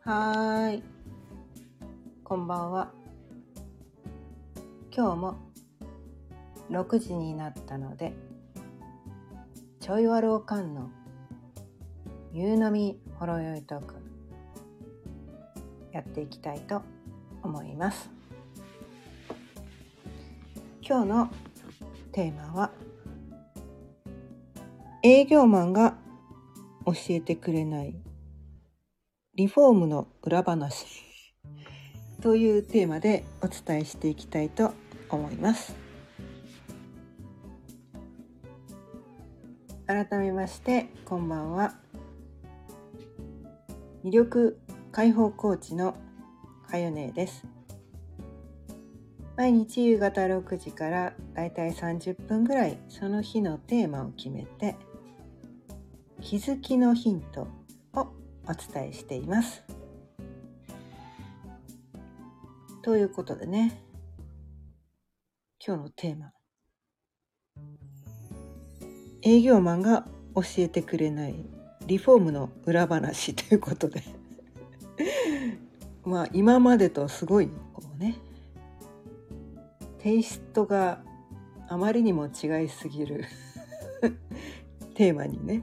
はーい。こんばんは。今日も6時になったので、ちょいわるおかんの夕飲みほろよいトークやっていきたいと思います。今日のテーマは営業マンが教えてくれない。リフォームの裏話。というテーマでお伝えしていきたいと思います。改めましてこんばんは。魅力解放コーチのかよねです。毎日夕方6時からだいたい30分ぐらいその日のテーマを決めて気づきのヒントをお伝えしています。ということでね今日のテーマ営業マンが教えてくれないリフォームの裏話ということで まあ今までとすごいこうねテイストがあまりにも違いすぎる テーマにね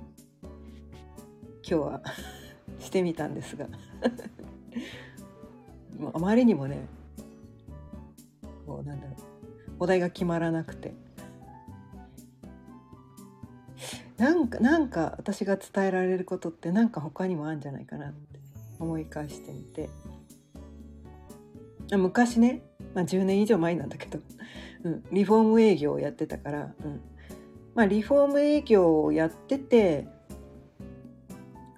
今日は してみたんですが。あまりにもねこうなんだろう。お題が決まらなくて。なんかなんか私が伝えられることってなんか他にもあるんじゃないかなって思い返してみて。昔ね、まあ、10年以上前なんだけど、うん、リフォーム営業をやってたから、うん。まあ、リフォーム営業をやってて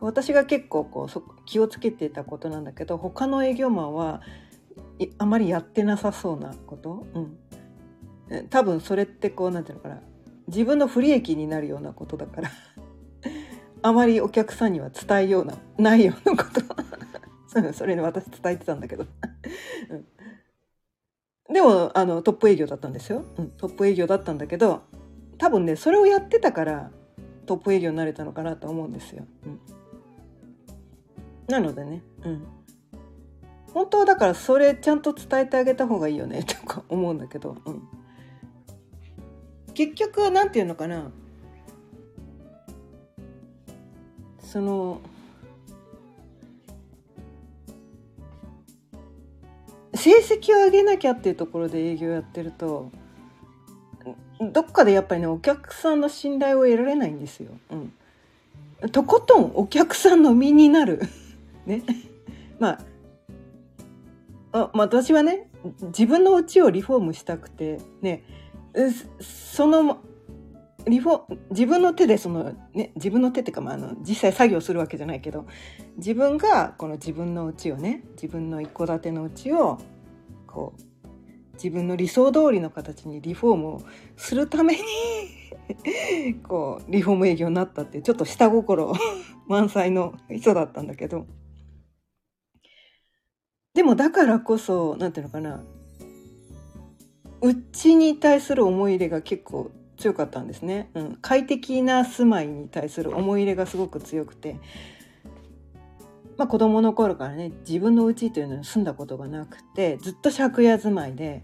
私が結構こう気をつけてたことなんだけど他の営業マンはあまりやってなさそうなこと、うん、多分それってこうなんていうのかな。自分の不利益になるようなことだから。あまりお客さんには伝えようなないようなこと。それに私伝えてたんだけど、うん、でもあのトップ営業だったんですよ、うん、トップ営業だったんだけど多分ねそれをやってたからトップ営業になれたのかなと思うんですよ。うん。なのでね、うん、本当はだからそれちゃんと伝えてあげた方がいいよね。とか思うんだけど、うん、結局なんていうのかな。その成績を上げなきゃっていうところで営業やってるとどっかでやっぱりねお客さんの信頼を得られないんですよ。うん、とことんお客さんの身になる。ね。まあ、まあ、私はね自分の家をリフォームしたくてね。そのリフォ自分の手でそのね自分の手っていうか、まあ、あの実際作業するわけじゃないけど自分がこの自分の家をね自分の一戸建ての家をこう自分の理想通りの形にリフォームをするために こうリフォーム営業になったってちょっと下心満載の人だったんだけど。でもだからこそ何ていうのかな。うちに対する思い入れが結構強かったんですね、うん、快適な住まいに対する思い入れがすごく強くて。まあ、子供の頃からね自分の家というのに住んだことがなくてずっと借家住まいで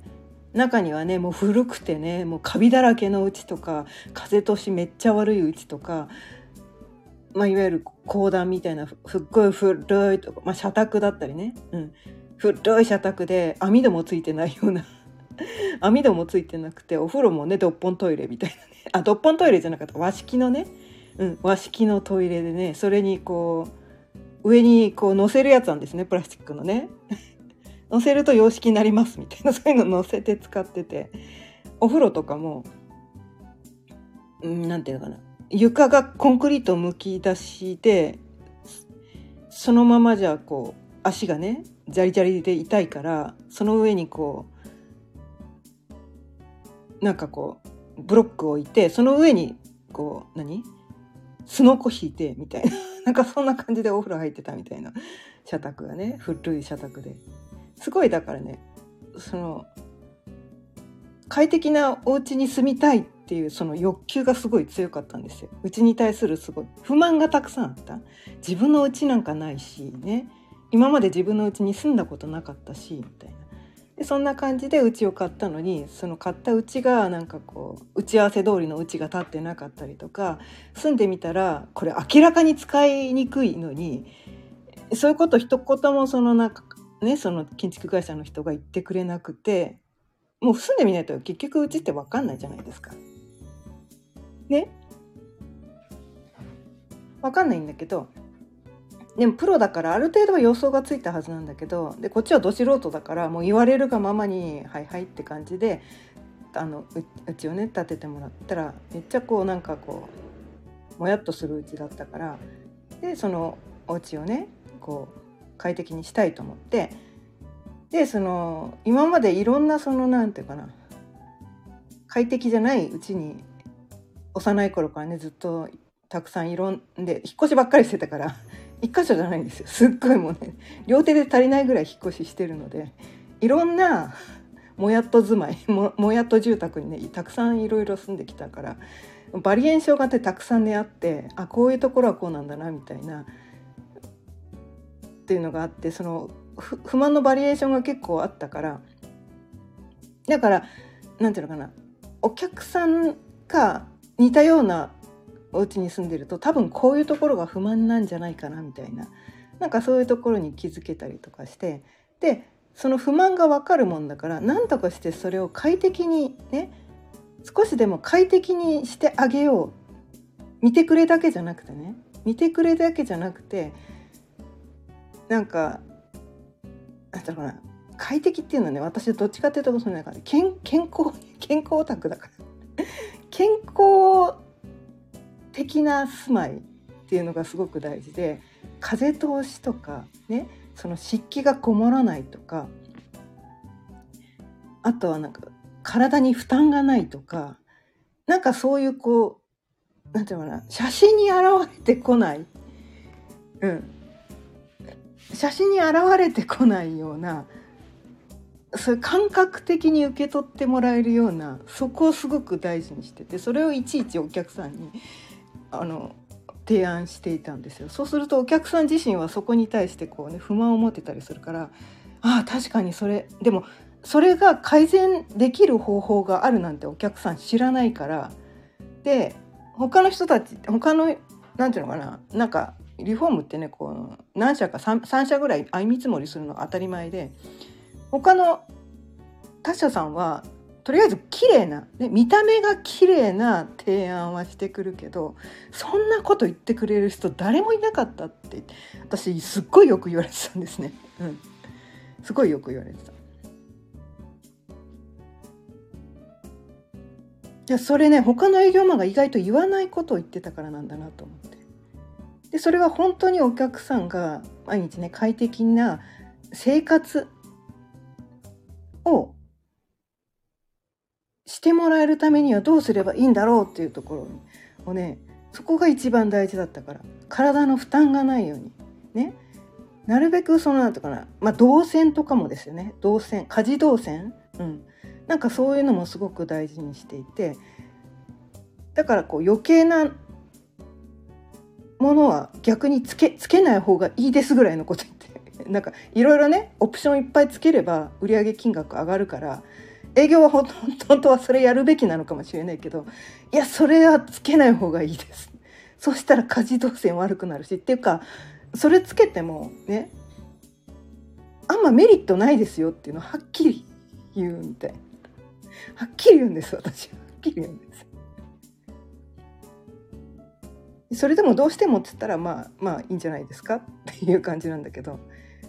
中にはねもう古くてねもうカビだらけの家とか風通しめっちゃ悪い家とか、まあ、いわゆる公団みたいなすっごい古いとか、まあ、社宅だったりね、うん、古い社宅で網戸もついてないような 網戸もついてなくてお風呂もねドッポントイレみたいなね。あドッポントイレじゃなかった。和式のね、うん、和式のトイレでねそれにこう上にこう乗せるやつなんですねプラスチックのね。乗せると洋式になりますみたいなそういうの乗せて使ってて。お風呂とかも何て言うのかな。床がコンクリートむき出しでそのままじゃこう足がねジャリジャリで痛いからその上にこうなんかこうブロックを置いてその上にこう何？すのこ引いてみたいな。なんかそんな感じでお風呂入ってたみたいな。社宅がね古い社宅で。すごいだからねその快適なお家に住みたいっていうその欲求がすごい強かったんですよ。うちに対するすごい不満がたくさんあった。自分のうちなんかないしね。今まで自分のうちに住んだことなかったしみたいなでそんな感じで家を買ったのにその買った家がなんかこう打ち合わせ通りの家が建ってなかったりとか住んでみたらこれ明らかに使いにくいのにそういうこと一言もそのなんかねその建築会社の人が言ってくれなくてもう住んでみないと結局うちって分かんないじゃないですか。ね分かんないんだけどでもプロだからある程度は予想がついたはずなんだけどでこっちはど素人だからもう言われるがままに「はいはい」って感じであのうちをね建ててもらったらめっちゃこうなんかこうもやっとするうちだったからでそのお家をねこう快適にしたいと思ってでその今までいろんなその何て言うかな快適じゃないうちに幼い頃からねずっとたくさんいろんで引っ越しばっかりしてたから一箇所じゃないんですよ。すっごいもうね両手で足りないぐらい引っ越ししてるのでいろんなもやっと住まい ももやっと住宅にねたくさんいろいろ住んできたからバリエーションがあってたくさんねあってあこういうところはこうなんだなみたいなっていうのがあってその不満のバリエーションが結構あったからだから何て言うのかなお客さんが似たようなお家に住んでると多分こういうところが不満なんじゃないかなみたいな。なんかそういうところに気づけたりとかして。でその不満が分かるもんだから何とかしてそれを快適にね少しでも快適にしてあげよう。見てくれだけじゃなくてね。見てくれだけじゃなくてなんかなんだろうな。快適っていうのはね私どっちかっていうとその中で健健康健康オタクだから。健康的な住まいっていうのがすごく大事で風通しとかねその湿気がこもらないとかあとはなんか体に負担がないとかなんかそういうこうなんていうのかな写真に現れてこない、うん、写真に現れてこないようなそういう感覚的に受け取ってもらえるようなそこをすごく大事にしててそれをいちいちお客さんにあの提案していたんですよ。そうするとお客さん自身はそこに対してこうね不満を持ってたりするからああ確かにそれでもそれが改善できる方法があるなんてお客さん知らないからで他の人たち他の何て言うのかななんかリフォームってねこう何社か 3, 3社ぐらい相見積もりするのが当たり前で他の他社さんはとりあえず綺麗な、ね、見た目が綺麗な提案はしてくるけどそんなこと言ってくれる人誰もいなかったって私すっごいよく言われてたんですね。うん、すごいよく言われてた。いやそれね他の営業マンが意外と言わないことを言ってたからなんだなと思って。でそれは本当にお客さんが毎日ね快適な生活るためにはどうすればいいんだろうっていうところをねそこが一番大事だったから体の負担がないようにね。なるべくそのなんとかなまあ動線とかもですよね。動線家事動線。うん。なんかそういうのもすごく大事にしていてだからこう余計なものは逆につけつけない方がいいですぐらいのこと言って なんかいろいろねオプションいっぱいつければ売上金額上がるから営業は本当はそれやるべきなのかもしれないけどいやそれはつけない方がいいです。そしたら家事動線悪くなるしっていうかそれつけてもねあんまメリットないですよっていうのをはっきり言うみたいはっきり言うんです私は。っきり言うんですそれでもどうしてもって言ったらまあまあいいんじゃないですか？っていう感じなんだけど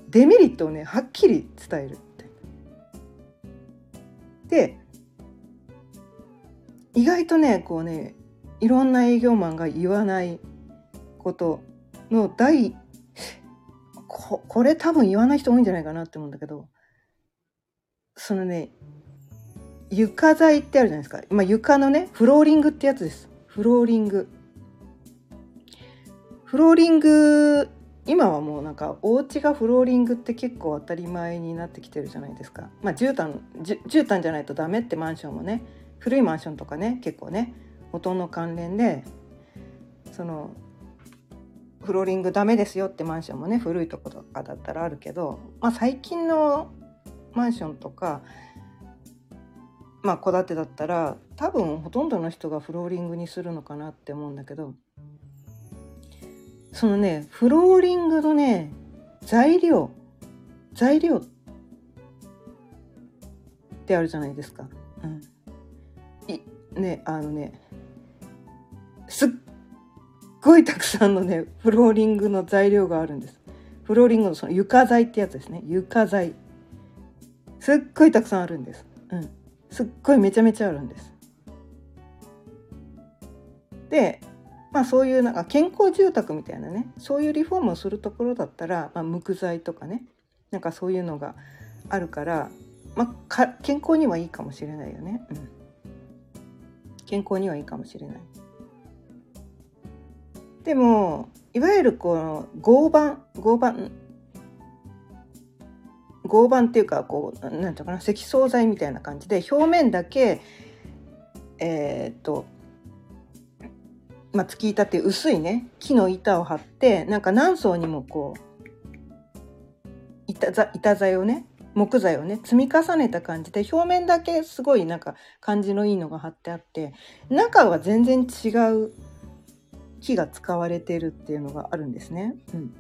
デメリットをねはっきり伝える。で意外とねこうねいろんな営業マンが言わないことの第ここれ多分言わない人多いんじゃないかなって思うんだけどそのね床材ってあるじゃないですか、まあ、床のねフローリングってやつです。フローリング。フローリング今はもうなんかお家がフローリングって結構当たり前になってきてるじゃないですか。まあ絨毯絨毯じゃないとダメってマンションもね古いマンションとかね結構ね音の関連でそのフローリングダメですよってマンションもね古いとことかだったらあるけど、まあ、最近のマンションとかまあ戸建てだったら多分ほとんどの人がフローリングにするのかなって思うんだけどそのねフローリングのね材料材料ってあるじゃないですか。うん、いねあのねすっごいたくさんのねフローリングの材料があるんです。フローリングのその床材ってやつですね床材すっごいたくさんあるんです。うん、すっごいめちゃめちゃあるんです。でまあそういうなんか健康住宅みたいなねそういうリフォームをするところだったら、まあ、木材とかねなんかそういうのがあるから、まあ、か健康にはいいかもしれないよね。うん、健康にはいいかもしれない。でもいわゆるこの合板合板合板っていうかこうなんていうかな積層材みたいな感じで表面だけえー、っとまあ、月板って薄いね木の板を張ってなんか何層にもこう板板材をね木材をね積み重ねた感じで表面だけすごいなんか感じのいいのが貼ってあって中は全然違う木が使われてるっていうのがあるんですね。うん、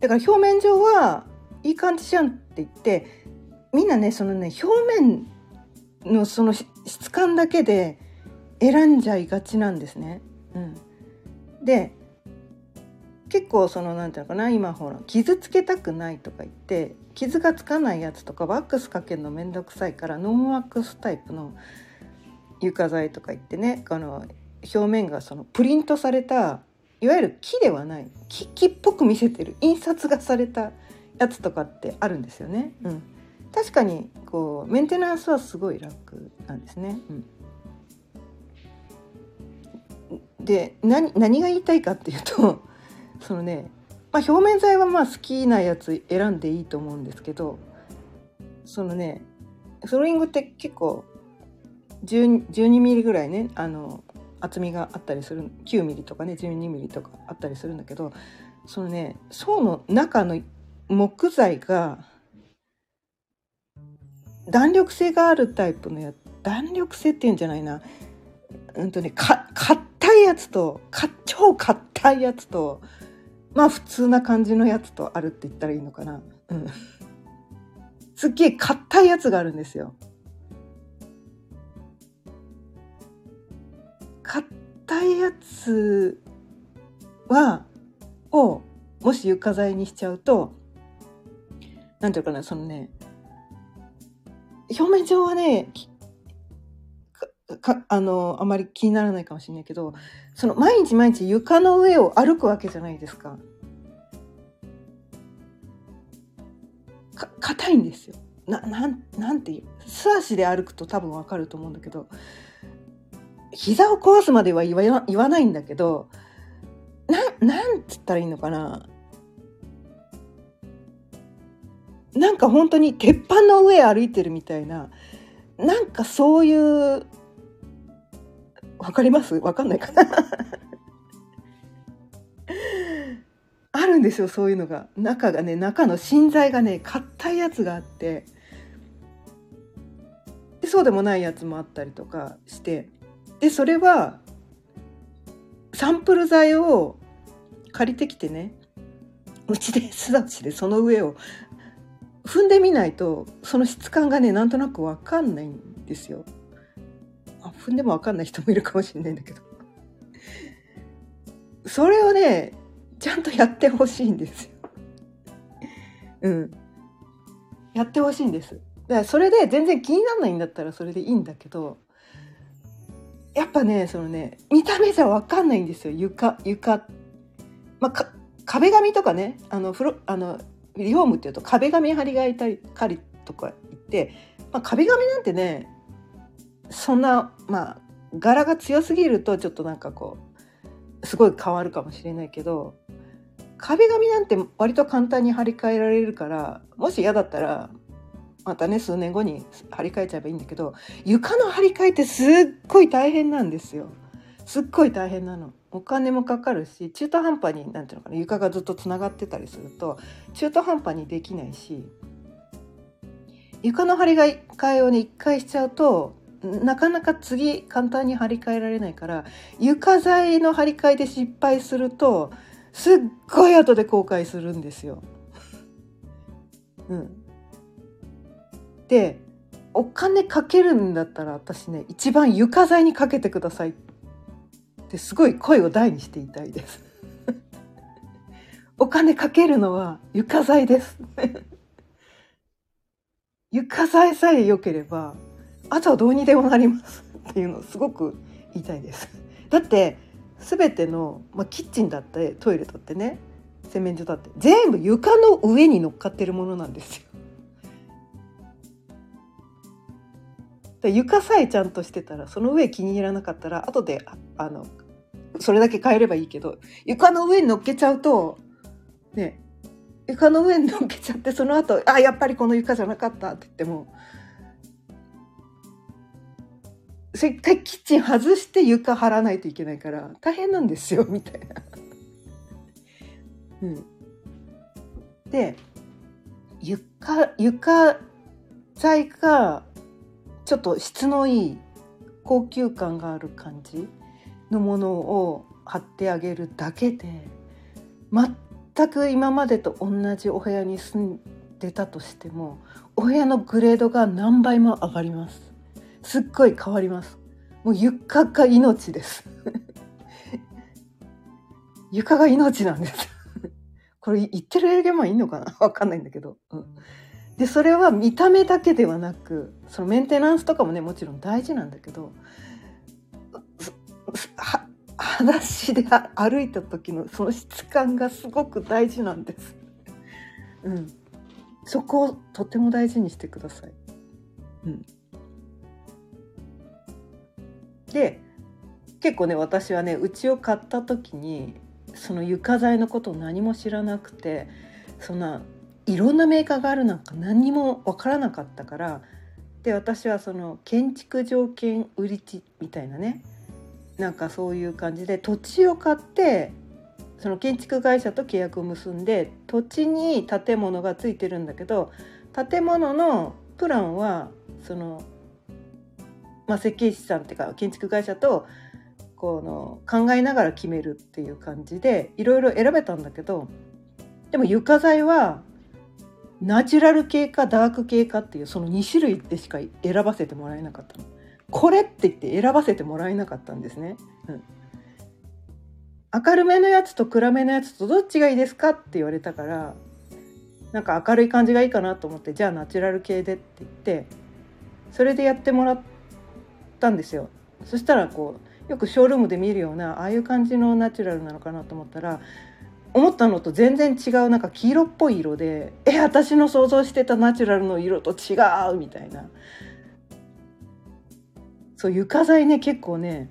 だから表面上はいい感じじゃんって言ってみんなねそのね表面のその質感だけで選んじゃいがちなんですね。うん、で結構その何て言うのかな今ほら傷つけたくないとか言って傷がつかないやつとかワックスかけるの面倒くさいからノンワックスタイプの床材とか言ってねあの表面がそのプリントされたいわゆる木ではない木木っぽく見せてる印刷がされたやつとかってあるんですよね。うん、確かにこうメンテナンスはすごい楽なんですね。うんで何何が言いたいかっていうと そのね、まあ、表面材はまあ好きなやつ選んでいいと思うんですけどそのねフローリングって結構12ミリぐらいねあの厚みがあったりする9ミリとかね12ミリとかあったりするんだけどそのね層の中の木材が弾力性があるタイプのや弾力性っていうんじゃないな。うんとねか硬いやつとか超硬いやつとまあ普通な感じのやつとあるって言ったらいいのかな。うん。すっげえ硬いやつがあるんですよ。硬いやつはをもし床材にしちゃうと何ていうかなそのね表面上はねかあのあまり気にならないかもしれないけどその毎日毎日床の上を歩くわけじゃないですか。か硬いんですよ。ななんなんていう素足で歩くと多分わかると思うんだけど膝を壊すまでは言わ言わないんだけどななんつったらいいのかななんか本当に鉄板の上歩いてるみたいななんかそういうわかります？わかんないかな。あるんですよそういうのが。中がね中の芯材がね硬いやつがあって。でそうでもないやつもあったりとかして。でそれはサンプル材を借りてきてねうちで素足でその上を踏んでみないとその質感がねなんとなく分かんないんですよ。踏んでも分かんない人もいるかもしれないんだけどそれをねちゃんとやってほしいんですよ。うん。やってほしいんです。だからそれで全然気にならないんだったらそれでいいんだけどやっぱねそのね見た目じゃ分かんないんですよ床床。まあ、壁紙とかねあのフロあのリフォームっていうと壁紙張り替えたりとか言って、まあ、壁紙なんてねそんなまあ柄が強すぎるとちょっとなんかこうすごい変わるかもしれないけど壁紙なんて割と簡単に張り替えられるからもし嫌だったらまたね数年後に張り替えちゃえばいいんだけど床の張り替えってすっごい大変なんですよ。すっごい大変なの。お金もかかるし中途半端になんていうのかな床がずっとつながってたりすると中途半端にできないし床の張り替えをね一回しちゃうとなかなか次簡単に張り替えられないから床材の張り替えで失敗するとすっごい後で後悔するんですよ。うん、でお金かけるんだったら私ね一番床材にかけてくださいってすごい声を大にしていたいです。お金かけるのは床材です 床材さえ良ければあとはどうにでもなりますっていうのをすごく言いたいです。だって全ての、まあ、キッチンだってトイレだってね洗面所だって全部床の上に乗っかってるものなんですよ。床さえちゃんとしてたらその上気に入らなかったら後であのそれだけ変えればいいけど床の上に乗っけちゃうとね床の上に乗っけちゃってその後あやっぱりこの床じゃなかったって言ってもせっかくキッチン外して床張らないといけないから大変なんですよみたいな。うん、で床床材がちょっと質のいい高級感がある感じのものを貼ってあげるだけで全く今までと同じお部屋に住んでたとしてもお部屋のグレードが何倍も上がります。すっごい変わります。もう床が命です。床が命なんです。これ言ってる営業マンいいのかな？わかんないんだけど、うん、でそれは見た目だけではなくそのメンテナンスとかもねもちろん大事なんだけどは裸足で歩いた時のその質感がすごく大事なんです。うん、そこをとても大事にしてください。うん、で結構ね私はね家を買った時にその床材のことを何も知らなくてそんないろんなメーカーがあるなんか何も分からなかったからで私はその建築条件売り地みたいなねなんかそういう感じで土地を買ってその建築会社と契約を結んで土地に建物がついてるんだけど建物のプランはそのまあ、設計士さんっていうか建築会社とこの考えながら決めるっていう感じでいろいろ選べたんだけどでも床材はナチュラル系かダーク系かっていうその2種類でしか選ばせてもらえなかったの。これって言って選ばせてもらえなかったんですね。うん、明るめのやつと暗めのやつとどっちがいいですか？って言われたからなんか明るい感じがいいかなと思ってじゃあナチュラル系でって言ってそれでやってもらっったんですよ。そしたらこうよくショールームで見るようなああいう感じのナチュラルなのかなと思ったら思ったのと全然違うなんか黄色っぽい色でえ私の想像してたナチュラルの色と違うみたいな。そう床材ね結構ね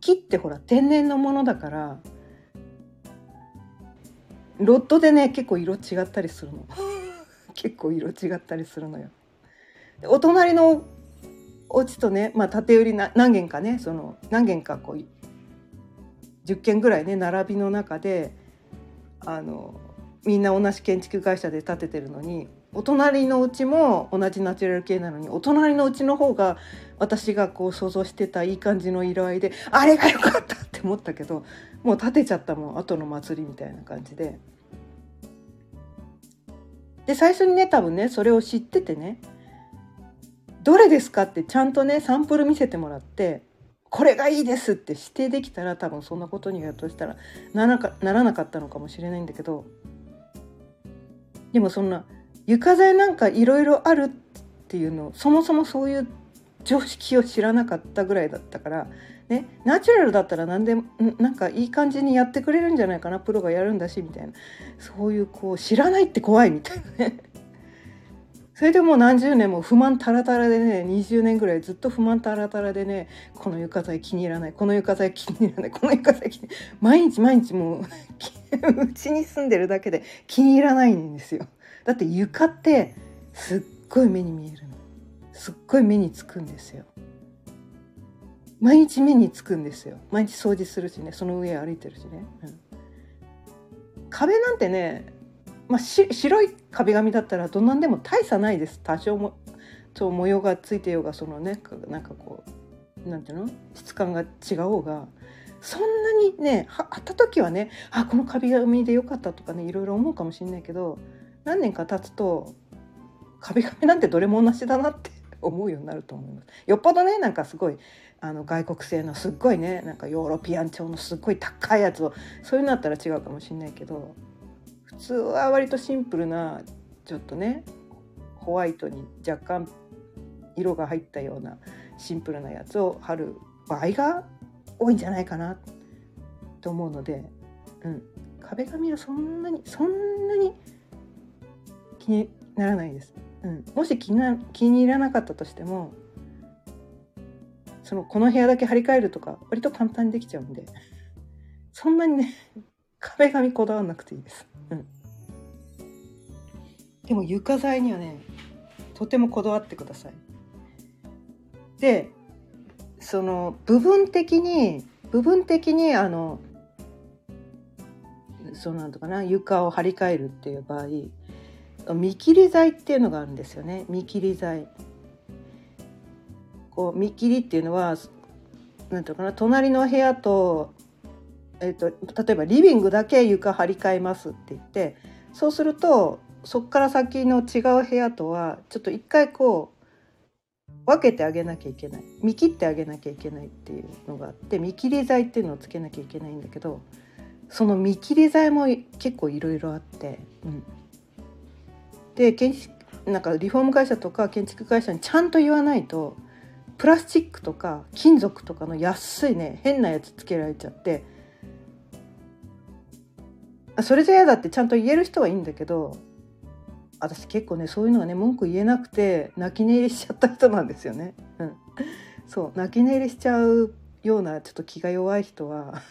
木ってほら天然のものだからロッドでね結構色違ったりするの。結構色違ったりするのよ。お隣のお家とね、まあ、縦売りな何軒かねその何軒かこう10軒ぐらいね並びの中であのみんな同じ建築会社で建ててるのにお隣のうちも同じナチュラル系なのにお隣のうちの方が私がこう想像してたいい感じの色合いであれが良かったって思ったけどもう建てちゃったもん後の祭りみたいな感じで。で最初にね多分ねそれを知っててねどれですかってちゃんとねサンプル見せてもらってこれがいいですって指定できたら多分そんなことにやっとしたらならならなかったのかもしれないんだけどでもそんな床材なんかいろいろあるっていうのそもそもそういう常識を知らなかったぐらいだったから、ね、ナチュラルだったら何でもなんかいい感じにやってくれるんじゃないかなプロがやるんだしみたいな。そういうこう知らないって怖いみたいなね。それでもう何十年も不満たらたらでね20年ぐらいずっと不満たらたらでねこの床材気に入らないこの床材気に入らないこの床材気に毎日毎日もう うちに住んでるだけで気に入らないんですよ。だって床ってすっごい目に見えるの。すっごい目につくんですよ。毎日目につくんですよ。毎日掃除するしねその上歩いてるしね、うん、壁なんてね、まあ、白い壁紙だったらどんなんでも大差ないです多少もと模様がついてようがそのねなんかこうなんていうの？質感が違おうがそんなにねは会った時はねあこの壁紙でよかったとかねいろいろ思うかもしれないけど何年か経つと壁紙なんてどれも同じだなって 思うようになると思います。よっぽどねなんかすごいあの外国製のすっごいねなんかヨーロピアン調のすっごい高いやつをそういうのだったら違うかもしれないけど普通は割とシンプルなちょっとねホワイトに若干色が入ったようなシンプルなやつを貼る場合が多いんじゃないかなと思うので、うん、壁紙はそんなにそんなに気にならないです。うん、もし気な気に入らなかったとしてもそのこの部屋だけ張り替えるとか割と簡単にできちゃうんで。そんなにね壁紙こだわらなくていいです。うん、でも床材にはねとてもこだわってください。でその部分的に部分的にあのそうなんとかな床を張り替えるっていう場合見切り剤っていうのがあるんですよね見切り剤。こう見切りっていうのはなんていうかな隣の部屋と,、えーと、例えばリビングだけ床張り替えますって言ってそうするとそこから先の違う部屋とはちょっと一回こう分けてあげなきゃいけない。見切ってあげなきゃいけないっていうのがあって見切り剤っていうのをつけなきゃいけないんだけどその見切り剤も結構いろいろあって、うん、で建築なんかリフォーム会社とか建築会社にちゃんと言わないとプラスチックとか金属とかの安いね変なやつつけられちゃってそれじゃ嫌だってちゃんと言える人はいいんだけど私結構ねそういうのがね文句言えなくて泣き寝入りしちゃった人なんですよね。うん、そう泣き寝入りしちゃうようなちょっと気が弱い人は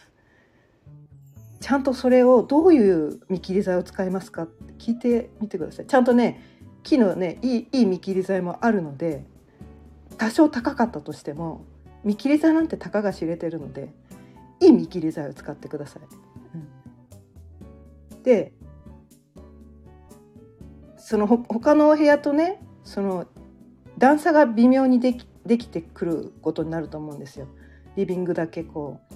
ちゃんとそれをどういう見切り剤を使いますかって聞いてみてください。ちゃんとね木のねいいいい見切り剤もあるので多少高かったとしても見切り剤なんてたかが知れてるのでいい見切り剤を使ってください。でその他のお部屋とねその段差が微妙にできできてくることになると思うんですよ。リビングだけこう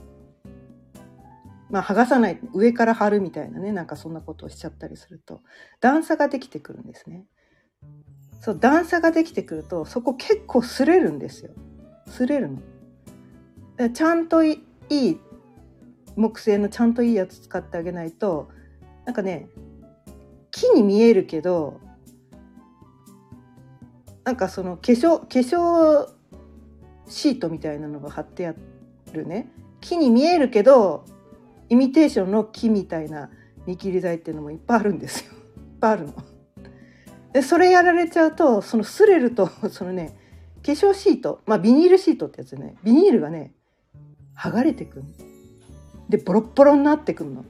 まあ剥がさない上から貼るみたいなねなんかそんなことをしちゃったりすると段差ができてくるんですね。そう段差ができてくるとそこ結構擦れるんですよ。擦れるの。ちゃんといい木製のちゃんといいやつ使ってあげないとなんかね木に見えるけどなんかその化粧化粧シートみたいなのが貼ってあるね木に見えるけどイミテーションの木みたいな見切り剤っていうのもいっぱいあるんですよ。いっぱいあるの。でそれやられちゃうとその擦れると そのね化粧シートまあビニールシートってやつねビニールがね剥がれてくるでボロッボロになってくるの。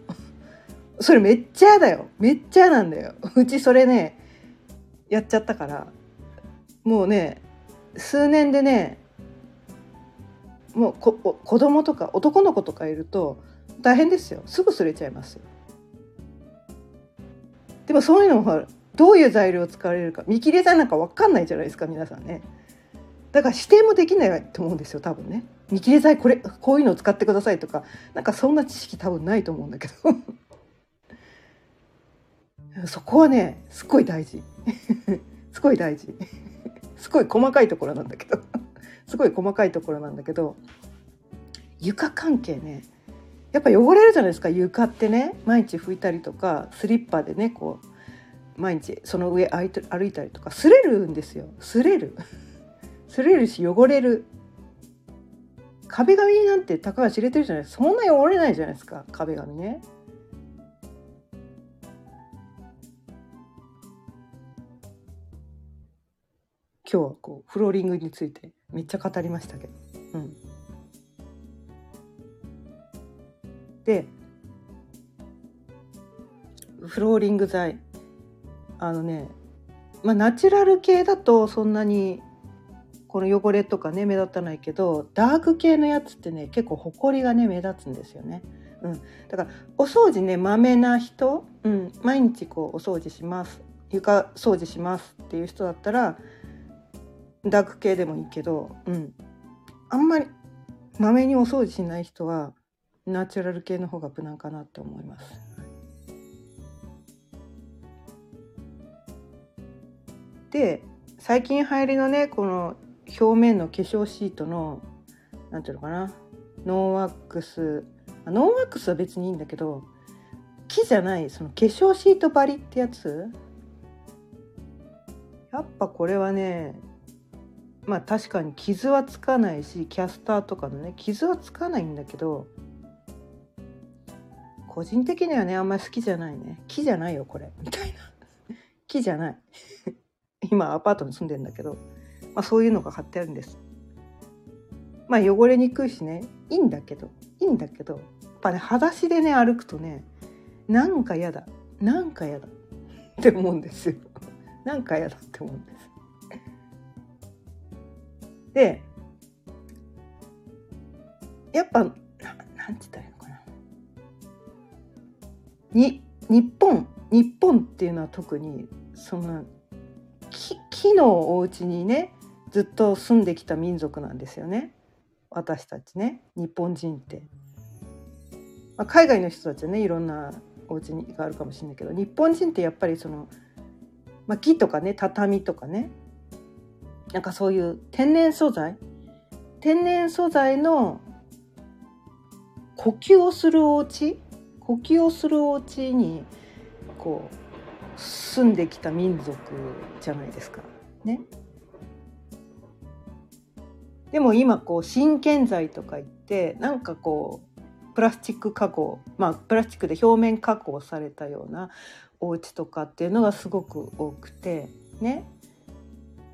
それめっちゃ嫌だよ。めっちゃ嫌なんだよ。うちそれねやっちゃったから。もうね数年でねもうこ子供とか男の子とかいると大変ですよ。すぐすれちゃいますよ。でもそういうのもどういう材料を使われるか見切り剤なんか分かんないじゃないですか皆さんね。だから指定もできないと思うんですよ多分ね。見切り剤これこういうのを使ってくださいとかなんかそんな知識多分ないと思うんだけど。そこはねすごい大事。すごい大事。すごい細かいところなんだけど。すごい細かいところなんだけど床関係ねやっぱ汚れるじゃないですか。床ってね毎日拭いたりとかスリッパでねこう毎日その上歩いたりとか擦れるんですよ。擦れる。擦れるし汚れる。壁紙なんてたかが知れてるじゃないですか。そんな汚れないじゃないですか。壁紙ね。今日はこうフローリングについてめっちゃ語りましたけど。うん、でフローリング材あのねまあナチュラル系だとそんなにこの汚れとかね目立たないけどダーク系のやつってね結構ほこりがね目立つんですよね。うん、だからお掃除ねまめな人、うん、毎日こうお掃除します。床掃除しますっていう人だったらダーク系でもいいけど、うん、あんまりまめにお掃除しない人はナチュラル系の方が無難かなって思います。で最近流行りのねこの表面の化粧シートの何ていうのかなノーワックス。ノーワックスは別にいいんだけど木じゃないその化粧シート張りってやつ？やっぱこれはねまあ確かに傷はつかないしキャスターとかのね傷はつかないんだけど個人的にはねあんまり好きじゃないね。木じゃないよこれ。みたいな。木じゃない。今アパートに住んでんだけど、まあ、そういうのが貼ってあるんです。まあ汚れにくいしねいいんだけどいいんだけどやっぱね裸足でね歩くとねなんか嫌だ。なんか嫌だ。って思うんですよ。なんか嫌だって思うんです。でやっぱななんて言ったらいいのかなに日本日本っていうのは特にその木木のお家にねずっと住んできた民族なんですよね私たちね日本人って。まあ、海外の人たちはねいろんなお家にがあるかもしれないけど日本人ってやっぱりその、まあ、木とかね畳とかねなんかそういう天然素材？天然素材の呼吸をするお家？呼吸をするお家にこう住んできた民族じゃないですか。ね？でも今こう新建材とか言ってなんかこうプラスチック加工まあプラスチックで表面加工されたようなお家とかっていうのがすごく多くてね？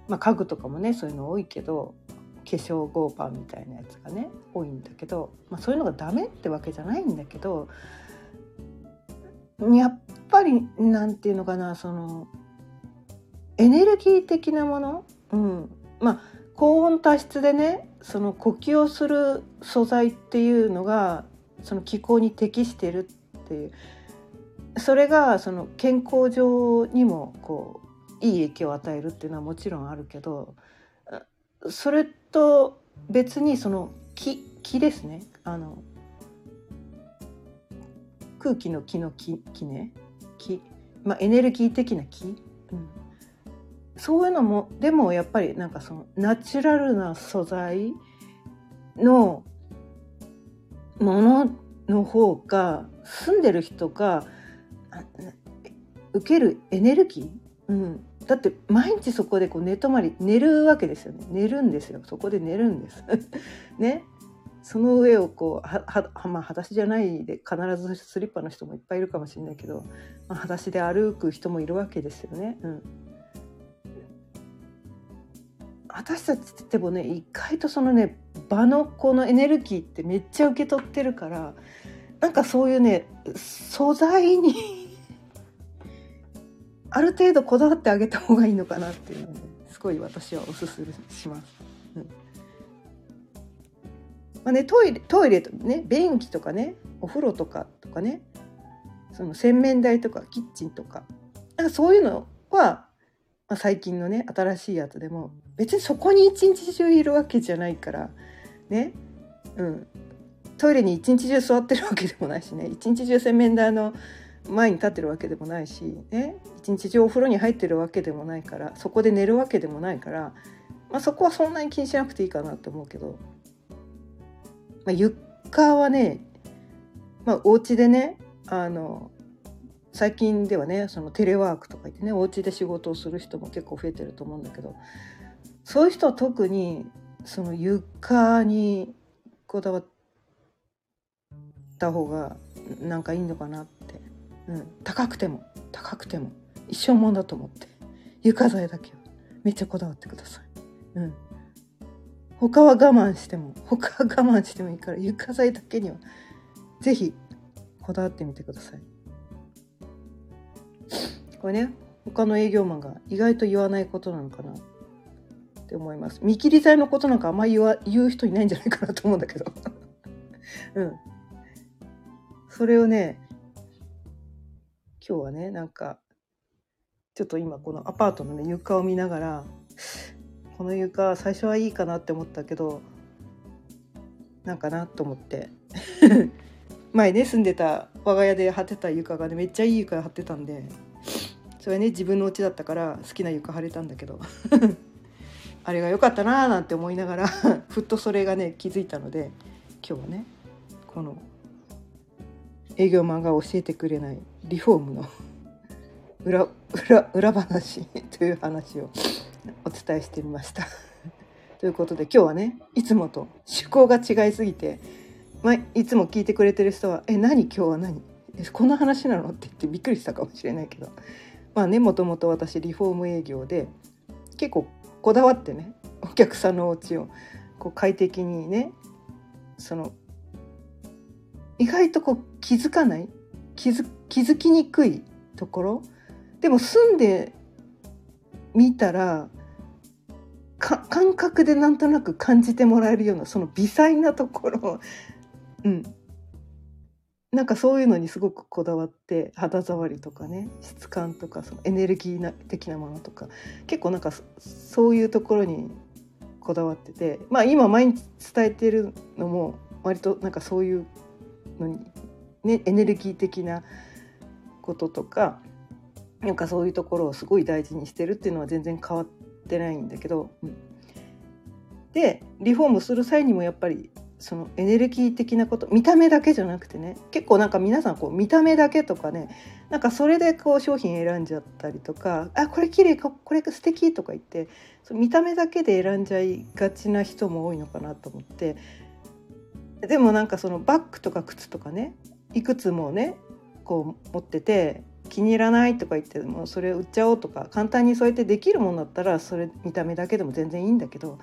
まあ、家具とかもねそういうの多いけど化粧合板みたいなやつがね多いんだけど、まあ、そういうのがダメってわけじゃないんだけどやっぱりなんていうのかなそのエネルギー的なもの、うん、まあ高温多湿でねその呼吸をする素材っていうのがその気候に適してるっていうそれがその健康上にもこういい影響を与えるっていうのはもちろんあるけどそれと別にその気気ですね。あの空気の気の気気ね。気、まあ、エネルギー的な気、うん、そういうのもでもやっぱりなんかそのナチュラルな素材のものの方が住んでる人が受けるエネルギー、うん、だって毎日そこでこう寝泊まり寝るわけですよね。寝るんですよ。そこで寝るんです。ね。その上をこうははまあ裸足じゃないで必ずスリッパの人もいっぱいいるかもしれないけど、まあ、裸足で歩く人もいるわけですよね。うん、私たちってもね意外とそのね場のこのエネルギーってめっちゃ受け取ってるからなんかそういうね素材にある程度こだわってあげた方がいいのかなっていうので、すごい私はおすすめします。うんまあね、トイレトイレとね便器とかねお風呂とかとかねその洗面台とかキッチンとかなんかそういうのは、まあ、最近のね新しいやつでも別にそこに一日中いるわけじゃないからねうんトイレに一日中座ってるわけでもないしね一日中洗面台の前に立ってるわけでもないし、ね、一日中お風呂に入ってるわけでもないからそこで寝るわけでもないから、まあ、そこはそんなに気にしなくていいかなって思うけど、まあ、床はね、まあ、お家でねあの最近ではねそのテレワークとか言ってねお家で仕事をする人も結構増えてると思うんだけどそういう人は特にその床にこだわった方がなんかいいのかなって。うん、高くても高くても一生もんだと思って床材だけはめっちゃこだわってください。うん、他は我慢しても他は我慢してもいいから床材だけには是非こだわってみてください。これね他の営業マンが意外と言わないことなのかなって思います。見切り剤のことなんかあんまり言わ言う人いないんじゃないかなと思うんだけど。うん。それをね今日はねなんかちょっと今このアパートのね床を見ながらこの床最初はいいかなって思ったけどなんかなと思って。前ね住んでた我が家で貼ってた床がねめっちゃいい床貼ってたんでそれね自分の家だったから好きな床貼れたんだけど あれが良かったなーなんて思いながら ふっとそれがね気づいたので今日はねこの営業マンが教えてくれないリフォームの 裏裏裏話 という話をお伝えしてみました。ということで今日はねいつもと趣向が違いすぎて、まあ、いつも聞いてくれてる人は「え何？今日は何？えこんな話なの?」って言ってびっくりしたかもしれないけどまあねもともと私リフォーム営業で結構こだわってねお客さんのお家をこう快適にねその意外とこう気づかない？気づ気づきにくいところ。でも住んでみたら感覚でなんとなく感じてもらえるようなその微細なところ。うん。なんかそういうのにすごくこだわって肌触りとかね質感とかそのエネルギー的なものとか結構なんかそういうところにこだわってて。まあ今毎日伝えてるのも割となんかそういうのにねエネルギー的なこととかなんかそういうところをすごい大事にしてるっていうのは全然変わってないんだけど、うん、でリフォームする際にもやっぱりそのエネルギー的なこと見た目だけじゃなくてね結構なんか皆さんこう見た目だけとかねなんかそれでこう商品選んじゃったりとかあこれ綺麗かこれ素敵とか言ってそ見た目だけで選んじゃいがちな人も多いのかなと思ってでもなんかそのバッグとか靴とかねいくつもねこう持ってて気に入らないとか言ってもそれ売っちゃおうとか簡単にそうやってできるものだったらそれ見た目だけでも全然いいんだけど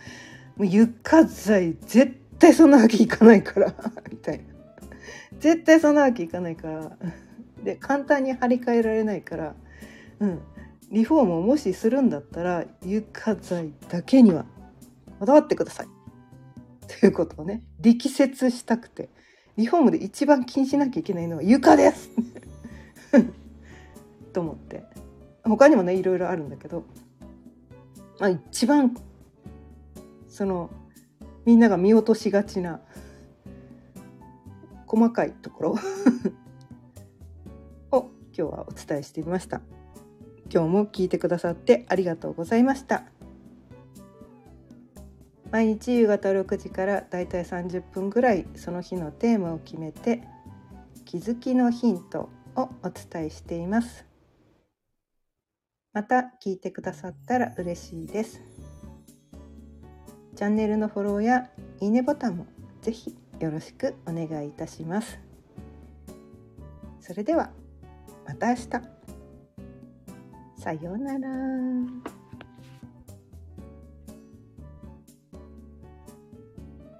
もう床材絶対そんなわけいかないから。みたいな絶対そんなわけいかないから。で簡単に張り替えられないから。うん。リフォームをもしするんだったら床材だけには。こだわってください。ということをね力説したくて。リフォームで一番気にしなきゃいけないのは床です。と思って。他にもねいろいろあるんだけど、まあ、一番そのみんなが見落としがちな細かいところ。を今日はお伝えしてみました。今日も聞いてくださってありがとうございました。毎日夕方6時からだいたい30分ぐらいその日のテーマを決めて気づきのヒントをお伝えしています。また聞いてくださったら嬉しいです。チャンネルのフォローやいいねボタンもぜひよろしくお願いいたします。それではまた明日。さようなら。